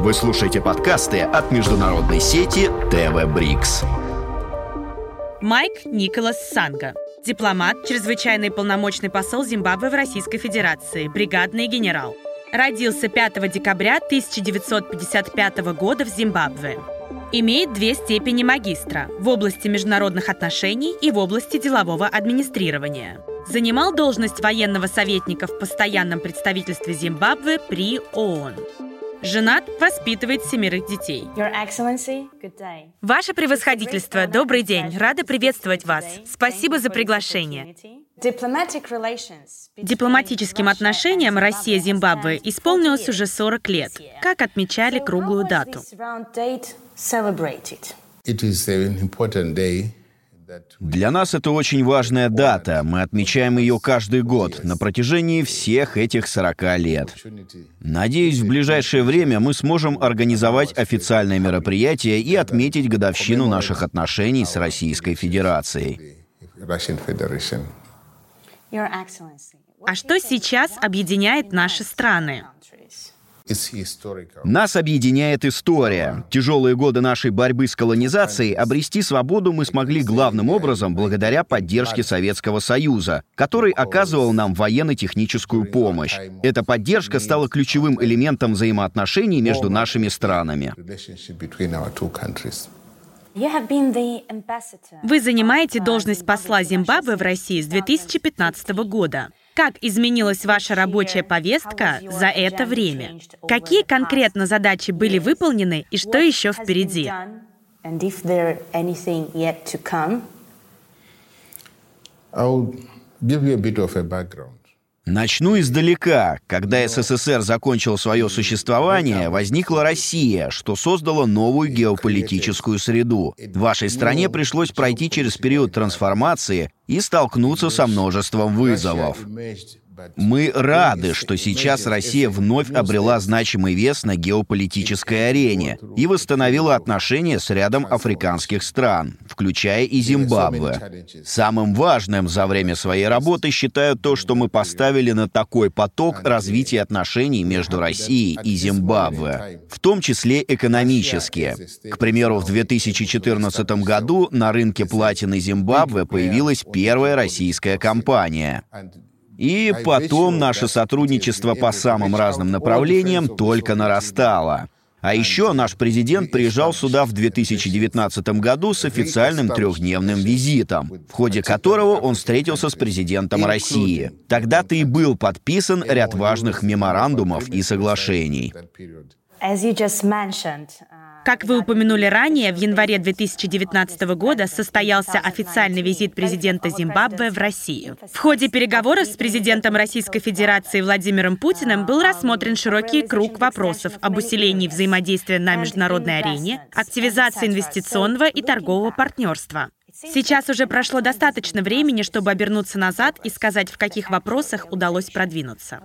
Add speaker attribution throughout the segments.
Speaker 1: Вы слушаете подкасты от международной сети ТВ Брикс.
Speaker 2: Майк Николас Санга. Дипломат, чрезвычайный полномочный посол Зимбабве в Российской Федерации, бригадный генерал. Родился 5 декабря 1955 года в Зимбабве. Имеет две степени магистра в области международных отношений и в области делового администрирования. Занимал должность военного советника в постоянном представительстве Зимбабве при ООН. Женат, воспитывает семерых детей. Ваше превосходительство, добрый день. Рада приветствовать вас. Спасибо за приглашение. Дипломатическим отношениям Россия-Зимбабве исполнилось уже 40 лет. Как отмечали круглую дату?
Speaker 1: Для нас это очень важная дата. Мы отмечаем ее каждый год на протяжении всех этих 40 лет. Надеюсь, в ближайшее время мы сможем организовать официальное мероприятие и отметить годовщину наших отношений с Российской Федерацией.
Speaker 2: А что сейчас объединяет наши страны?
Speaker 1: Нас объединяет история. Тяжелые годы нашей борьбы с колонизацией обрести свободу мы смогли главным образом благодаря поддержке Советского Союза, который оказывал нам военно-техническую помощь. Эта поддержка стала ключевым элементом взаимоотношений между нашими странами.
Speaker 2: Вы занимаете должность посла Зимбабве в России с 2015 года. Как изменилась ваша рабочая повестка за это время? Какие конкретно задачи были выполнены и что еще впереди?
Speaker 1: I'll give you a bit of a background. Начну издалека. Когда СССР закончил свое существование, возникла Россия, что создало новую геополитическую среду. Вашей стране пришлось пройти через период трансформации и столкнуться со множеством вызовов. Мы рады, что сейчас Россия вновь обрела значимый вес на геополитической арене и восстановила отношения с рядом африканских стран, включая и Зимбабве. Самым важным за время своей работы считаю то, что мы поставили на такой поток развития отношений между Россией и Зимбабве, в том числе экономические. К примеру, в 2014 году на рынке платины Зимбабве появилась первая российская компания. И потом наше сотрудничество по самым разным направлениям только нарастало. А еще наш президент приезжал сюда в 2019 году с официальным трехдневным визитом, в ходе которого он встретился с президентом России. Тогда-то и был подписан ряд важных меморандумов и соглашений.
Speaker 2: Как вы упомянули ранее, в январе 2019 года состоялся официальный визит президента Зимбабве в Россию. В ходе переговоров с президентом Российской Федерации Владимиром Путиным был рассмотрен широкий круг вопросов об усилении взаимодействия на международной арене, активизации инвестиционного и торгового партнерства. Сейчас уже прошло достаточно времени, чтобы обернуться назад и сказать, в каких вопросах удалось продвинуться.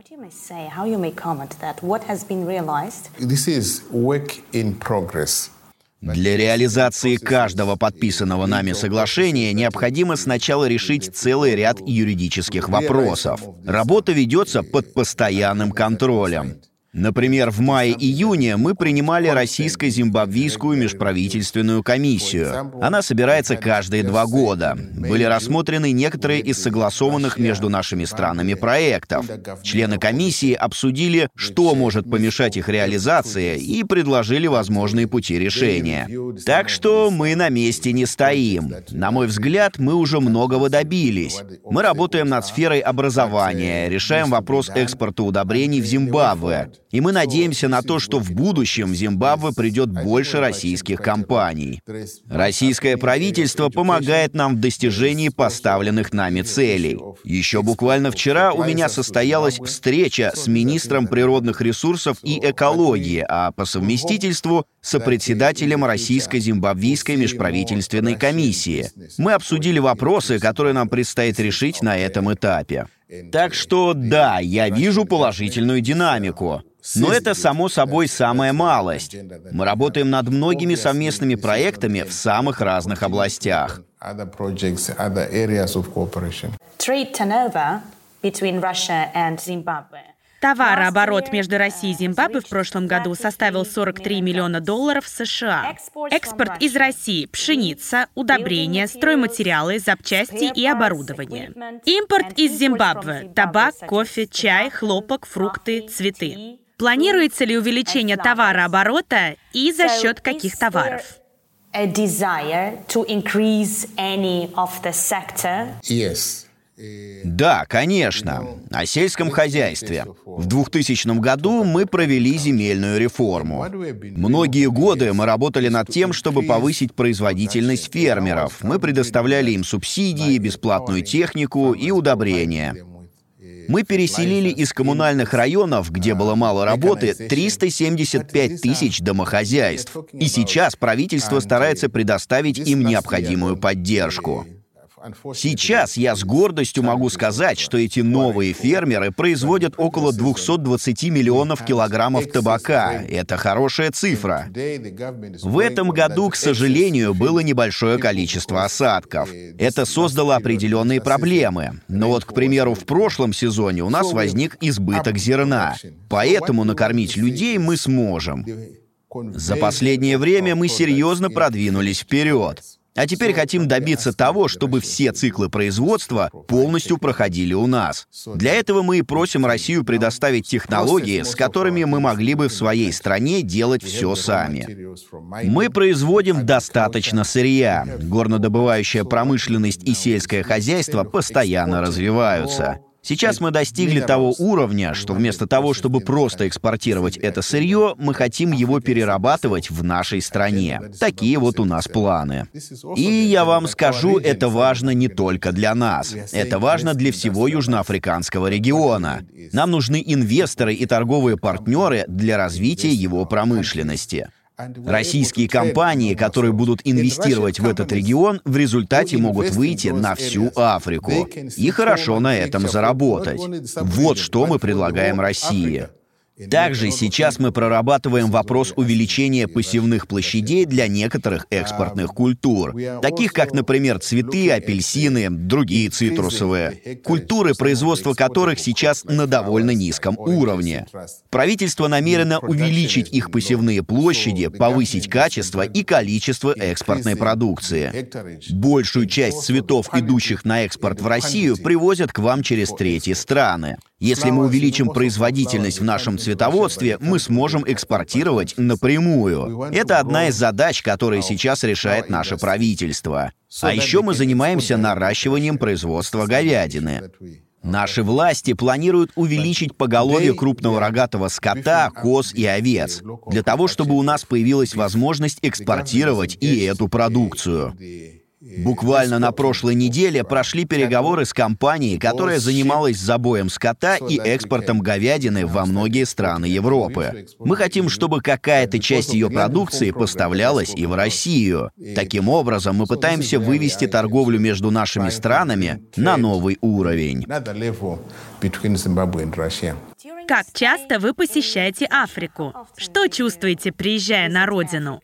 Speaker 1: Для реализации каждого подписанного нами соглашения необходимо сначала решить целый ряд юридических вопросов. Работа ведется под постоянным контролем. Например, в мае-июне мы принимали российско-зимбабвийскую межправительственную комиссию. Она собирается каждые два года. Были рассмотрены некоторые из согласованных между нашими странами проектов. Члены комиссии обсудили, что может помешать их реализации, и предложили возможные пути решения. Так что мы на месте не стоим. На мой взгляд, мы уже многого добились. Мы работаем над сферой образования, решаем вопрос экспорта удобрений в Зимбабве. И мы надеемся на то, что в будущем в Зимбабве придет больше российских компаний. Российское правительство помогает нам в достижении поставленных нами целей. Еще буквально вчера у меня состоялась встреча с министром природных ресурсов и экологии, а по совместительству сопредседателем Российско-Зимбабвийской межправительственной комиссии. Мы обсудили вопросы, которые нам предстоит решить на этом этапе. Так что да, я вижу положительную динамику. Но это, само собой, самая малость. Мы работаем над многими совместными проектами в самых разных областях.
Speaker 2: Товарооборот между Россией и Зимбабве в прошлом году составил 43 миллиона долларов США. Экспорт из России – пшеница, удобрения, стройматериалы, запчасти и оборудование. Импорт из Зимбабве – табак, кофе, чай, хлопок, фрукты, цветы. Планируется ли увеличение товарооборота и за счет каких товаров?
Speaker 1: Yes. Да, конечно. О сельском хозяйстве. В 2000 году мы провели земельную реформу. Многие годы мы работали над тем, чтобы повысить производительность фермеров. Мы предоставляли им субсидии, бесплатную технику и удобрения. Мы переселили из коммунальных районов, где было мало работы, 375 тысяч домохозяйств. И сейчас правительство старается предоставить им необходимую поддержку. Сейчас я с гордостью могу сказать, что эти новые фермеры производят около 220 миллионов килограммов табака. Это хорошая цифра. В этом году, к сожалению, было небольшое количество осадков. Это создало определенные проблемы. Но вот, к примеру, в прошлом сезоне у нас возник избыток зерна. Поэтому накормить людей мы сможем. За последнее время мы серьезно продвинулись вперед. А теперь хотим добиться того, чтобы все циклы производства полностью проходили у нас. Для этого мы и просим Россию предоставить технологии, с которыми мы могли бы в своей стране делать все сами. Мы производим достаточно сырья. Горнодобывающая промышленность и сельское хозяйство постоянно развиваются. Сейчас мы достигли того уровня, что вместо того, чтобы просто экспортировать это сырье, мы хотим его перерабатывать в нашей стране. Такие вот у нас планы. И я вам скажу, это важно не только для нас. Это важно для всего южноафриканского региона. Нам нужны инвесторы и торговые партнеры для развития его промышленности. Российские компании, которые будут инвестировать в этот регион, в результате могут выйти на всю Африку и хорошо на этом заработать. Вот что мы предлагаем России. Также сейчас мы прорабатываем вопрос увеличения посевных площадей для некоторых экспортных культур, таких как, например, цветы, апельсины, другие цитрусовые, культуры, производство которых сейчас на довольно низком уровне. Правительство намерено увеличить их посевные площади, повысить качество и количество экспортной продукции. Большую часть цветов, идущих на экспорт в Россию, привозят к вам через третьи страны. Если мы увеличим производительность в нашем цветоводстве, мы сможем экспортировать напрямую. Это одна из задач, которые сейчас решает наше правительство. А еще мы занимаемся наращиванием производства говядины. Наши власти планируют увеличить поголовье крупного рогатого скота, коз и овец, для того, чтобы у нас появилась возможность экспортировать и эту продукцию. Буквально на прошлой неделе прошли переговоры с компанией, которая занималась забоем скота и экспортом говядины во многие страны Европы. Мы хотим, чтобы какая-то часть ее продукции поставлялась и в Россию. Таким образом, мы пытаемся вывести торговлю между нашими странами на новый уровень.
Speaker 2: Как часто вы посещаете Африку? Что чувствуете, приезжая на родину?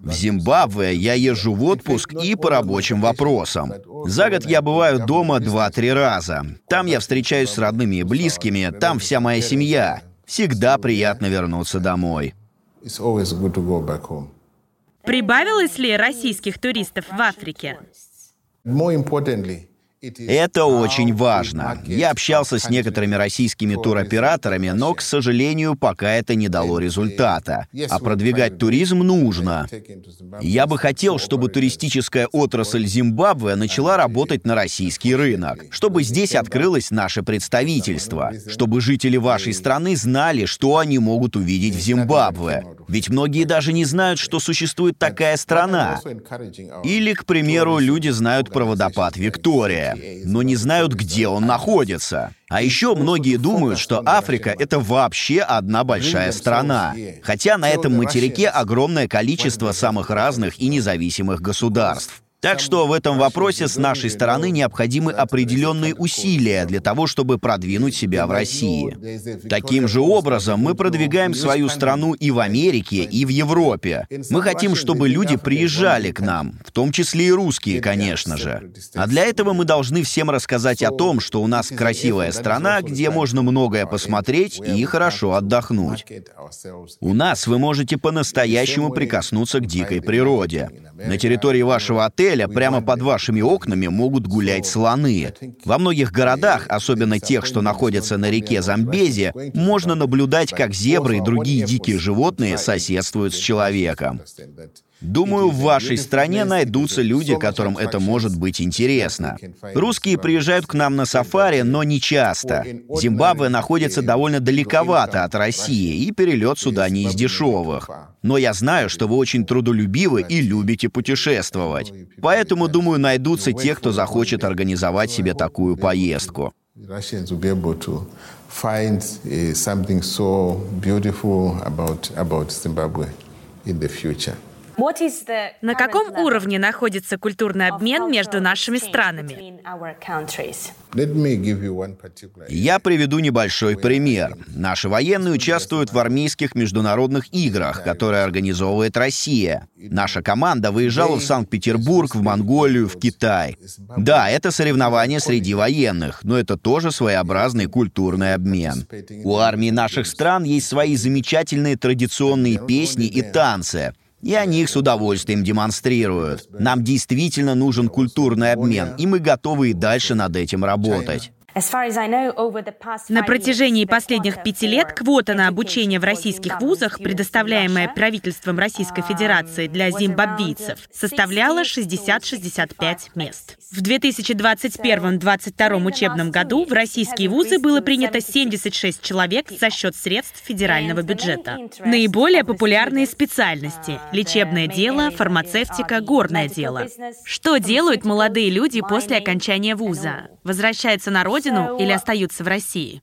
Speaker 1: В Зимбабве я езжу в отпуск и по рабочим вопросам. За год я бываю дома два-три раза. Там я встречаюсь с родными и близкими, там вся моя семья. Всегда приятно вернуться домой.
Speaker 2: Прибавилось ли российских туристов в Африке?
Speaker 1: Это очень важно. Я общался с некоторыми российскими туроператорами, но, к сожалению, пока это не дало результата. А продвигать туризм нужно. Я бы хотел, чтобы туристическая отрасль Зимбабве начала работать на российский рынок, чтобы здесь открылось наше представительство, чтобы жители вашей страны знали, что они могут увидеть в Зимбабве. Ведь многие даже не знают, что существует такая страна. Или, к примеру, люди знают про водопад Виктория но не знают, где он находится. А еще многие думают, что Африка — это вообще одна большая страна. Хотя на этом материке огромное количество самых разных и независимых государств. Так что в этом вопросе с нашей стороны необходимы определенные усилия для того, чтобы продвинуть себя в России. Таким же образом мы продвигаем свою страну и в Америке, и в Европе. Мы хотим, чтобы люди приезжали к нам, в том числе и русские, конечно же. А для этого мы должны всем рассказать о том, что у нас красивая страна, где можно многое посмотреть и хорошо отдохнуть. У нас вы можете по-настоящему прикоснуться к дикой природе. На территории вашего отеля прямо под вашими окнами могут гулять слоны. Во многих городах, особенно тех, что находятся на реке Замбези, можно наблюдать, как зебры и другие дикие животные соседствуют с человеком. Думаю, в вашей стране найдутся люди, которым это может быть интересно. Русские приезжают к нам на сафари, но не часто. Зимбабве находится довольно далековато от России, и перелет сюда не из дешевых. Но я знаю, что вы очень трудолюбивы и любите путешествовать. Поэтому, думаю, найдутся те, кто захочет организовать себе такую поездку. find uh, something so beautiful about, about Zimbabwe
Speaker 2: in the future. На каком уровне находится культурный обмен между нашими странами?
Speaker 1: Я приведу небольшой пример. Наши военные участвуют в армейских международных играх, которые организовывает Россия. Наша команда выезжала в Санкт-Петербург, в Монголию, в Китай. Да, это соревнования среди военных, но это тоже своеобразный культурный обмен. У армии наших стран есть свои замечательные традиционные песни и танцы — и они их с удовольствием демонстрируют. Нам действительно нужен культурный обмен, и мы готовы и дальше над этим работать.
Speaker 2: На протяжении последних пяти лет квота на обучение в российских вузах, предоставляемая правительством Российской Федерации для зимбабвийцев, составляла 60-65 мест. В 2021-2022 учебном году в российские вузы было принято 76 человек за счет средств федерального бюджета. Наиболее популярные специальности – лечебное дело, фармацевтика, горное дело. Что делают молодые люди после окончания вуза? Возвращаются на родину или остаются в России?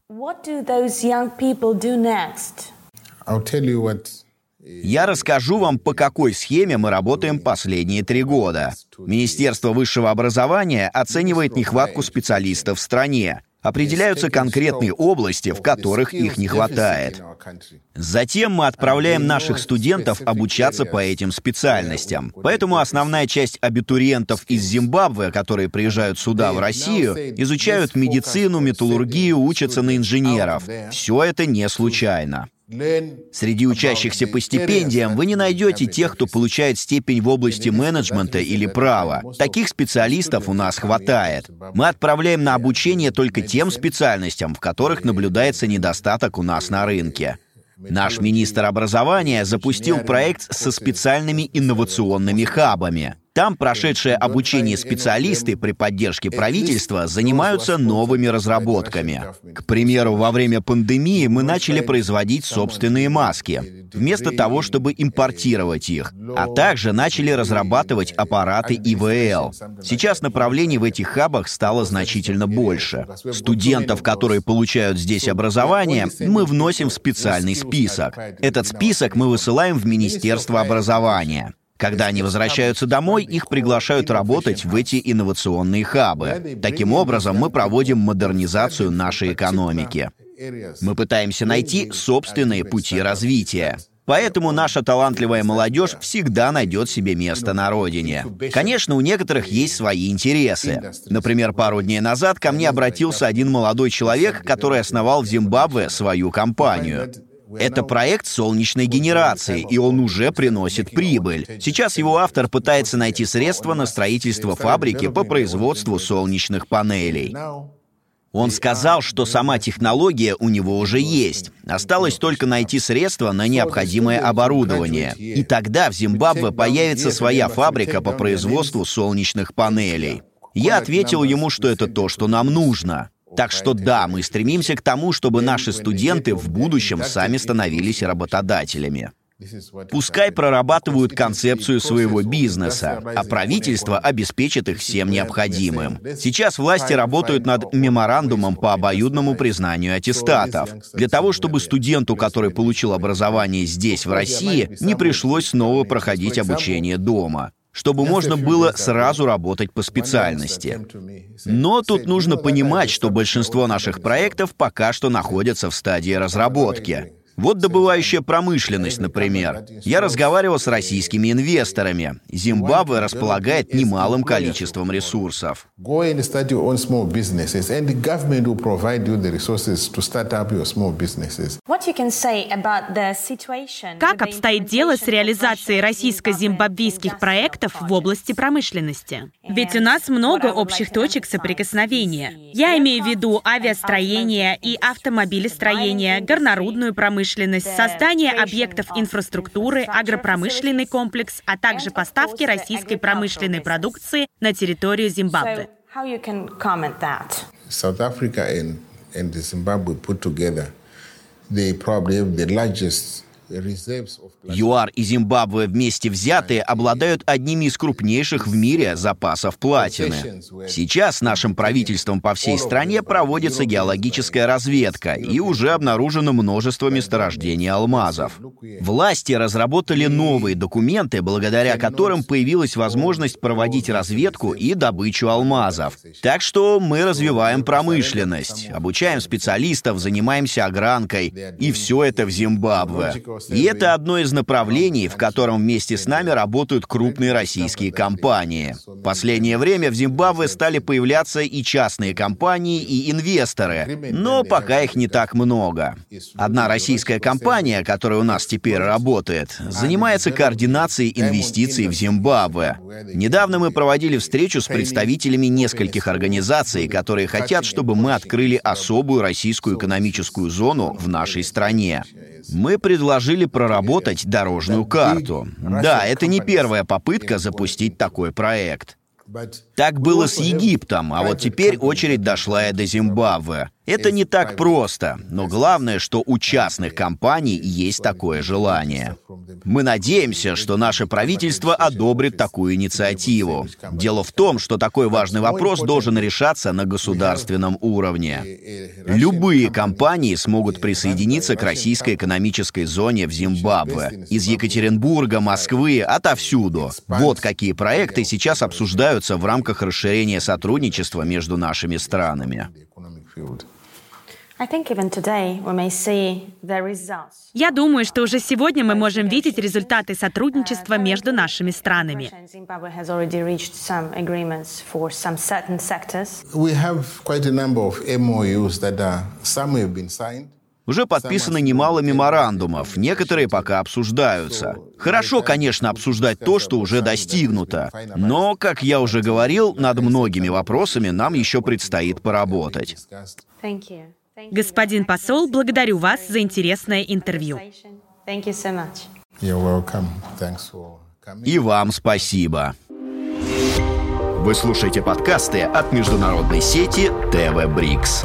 Speaker 1: Я расскажу вам, по какой схеме мы работаем последние три года. Министерство высшего образования оценивает нехватку специалистов в стране. Определяются конкретные области, в которых их не хватает. Затем мы отправляем наших студентов обучаться по этим специальностям. Поэтому основная часть абитуриентов из Зимбабве, которые приезжают сюда, в Россию, изучают медицину, металлургию, учатся на инженеров. Все это не случайно. Среди учащихся по стипендиям вы не найдете тех, кто получает степень в области менеджмента или права. Таких специалистов у нас хватает. Мы отправляем на обучение только тем специальностям, в которых наблюдается недостаток у нас на рынке. Наш министр образования запустил проект со специальными инновационными хабами. Там прошедшие обучение специалисты при поддержке правительства занимаются новыми разработками. К примеру, во время пандемии мы начали производить собственные маски, вместо того, чтобы импортировать их, а также начали разрабатывать аппараты ИВЛ. Сейчас направлений в этих хабах стало значительно больше. Студентов, которые получают здесь образование, мы вносим в специальный список. Этот список мы высылаем в Министерство образования. Когда они возвращаются домой, их приглашают работать в эти инновационные хабы. Таким образом, мы проводим модернизацию нашей экономики. Мы пытаемся найти собственные пути развития. Поэтому наша талантливая молодежь всегда найдет себе место на родине. Конечно, у некоторых есть свои интересы. Например, пару дней назад ко мне обратился один молодой человек, который основал в Зимбабве свою компанию. Это проект солнечной генерации, и он уже приносит прибыль. Сейчас его автор пытается найти средства на строительство фабрики по производству солнечных панелей. Он сказал, что сама технология у него уже есть. Осталось только найти средства на необходимое оборудование. И тогда в Зимбабве появится своя фабрика по производству солнечных панелей. Я ответил ему, что это то, что нам нужно. Так что да, мы стремимся к тому, чтобы наши студенты в будущем сами становились работодателями. Пускай прорабатывают концепцию своего бизнеса, а правительство обеспечит их всем необходимым. Сейчас власти работают над меморандумом по обоюдному признанию аттестатов, для того, чтобы студенту, который получил образование здесь, в России, не пришлось снова проходить обучение дома. Чтобы можно было сразу работать по специальности. Но тут нужно понимать, что большинство наших проектов пока что находятся в стадии разработки. Вот добывающая промышленность, например. Я разговаривал с российскими инвесторами. Зимбабве располагает немалым количеством ресурсов.
Speaker 2: Как обстоит дело с реализацией российско-зимбабвийских проектов в области промышленности? Ведь у нас много общих точек соприкосновения. Я имею в виду авиастроение и автомобилестроение, горнорудную промышленность, создание объектов инфраструктуры, агропромышленный комплекс, а также поставки российской промышленной продукции на территорию Зимбабве.
Speaker 3: South Africa and, and Zimbabwe put together, they probably have the largest
Speaker 1: ЮАР и Зимбабве вместе взятые обладают одними из крупнейших в мире запасов платины. Сейчас нашим правительством по всей стране проводится геологическая разведка и уже обнаружено множество месторождений алмазов. Власти разработали новые документы, благодаря которым появилась возможность проводить разведку и добычу алмазов. Так что мы развиваем промышленность, обучаем специалистов, занимаемся огранкой, и все это в Зимбабве. И это одно из направлений, в котором вместе с нами работают крупные российские компании. В последнее время в Зимбабве стали появляться и частные компании, и инвесторы, но пока их не так много. Одна российская компания, которая у нас теперь работает, занимается координацией инвестиций в Зимбабве. Недавно мы проводили встречу с представителями нескольких организаций, которые хотят, чтобы мы открыли особую российскую экономическую зону в нашей стране. Мы предложили проработать дорожную карту. Да, это не первая попытка запустить такой проект. Так было с Египтом, а вот теперь очередь дошла и до Зимбабве. Это не так просто, но главное, что у частных компаний есть такое желание. Мы надеемся, что наше правительство одобрит такую инициативу. Дело в том, что такой важный вопрос должен решаться на государственном уровне. Любые компании смогут присоединиться к российской экономической зоне в Зимбабве. Из Екатеринбурга, Москвы, отовсюду. Вот какие проекты сейчас обсуждаются в рамках расширения сотрудничества между нашими странами.
Speaker 2: Я думаю, что уже сегодня мы можем видеть результаты сотрудничества между нашими странами.
Speaker 1: Уже подписано немало меморандумов, некоторые пока обсуждаются. Хорошо, конечно, обсуждать то, что уже достигнуто, но, как я уже говорил, над многими вопросами нам еще предстоит поработать.
Speaker 2: Господин посол, благодарю вас за интересное интервью.
Speaker 1: И вам спасибо. Вы слушаете подкасты от международной сети ТВ Брикс.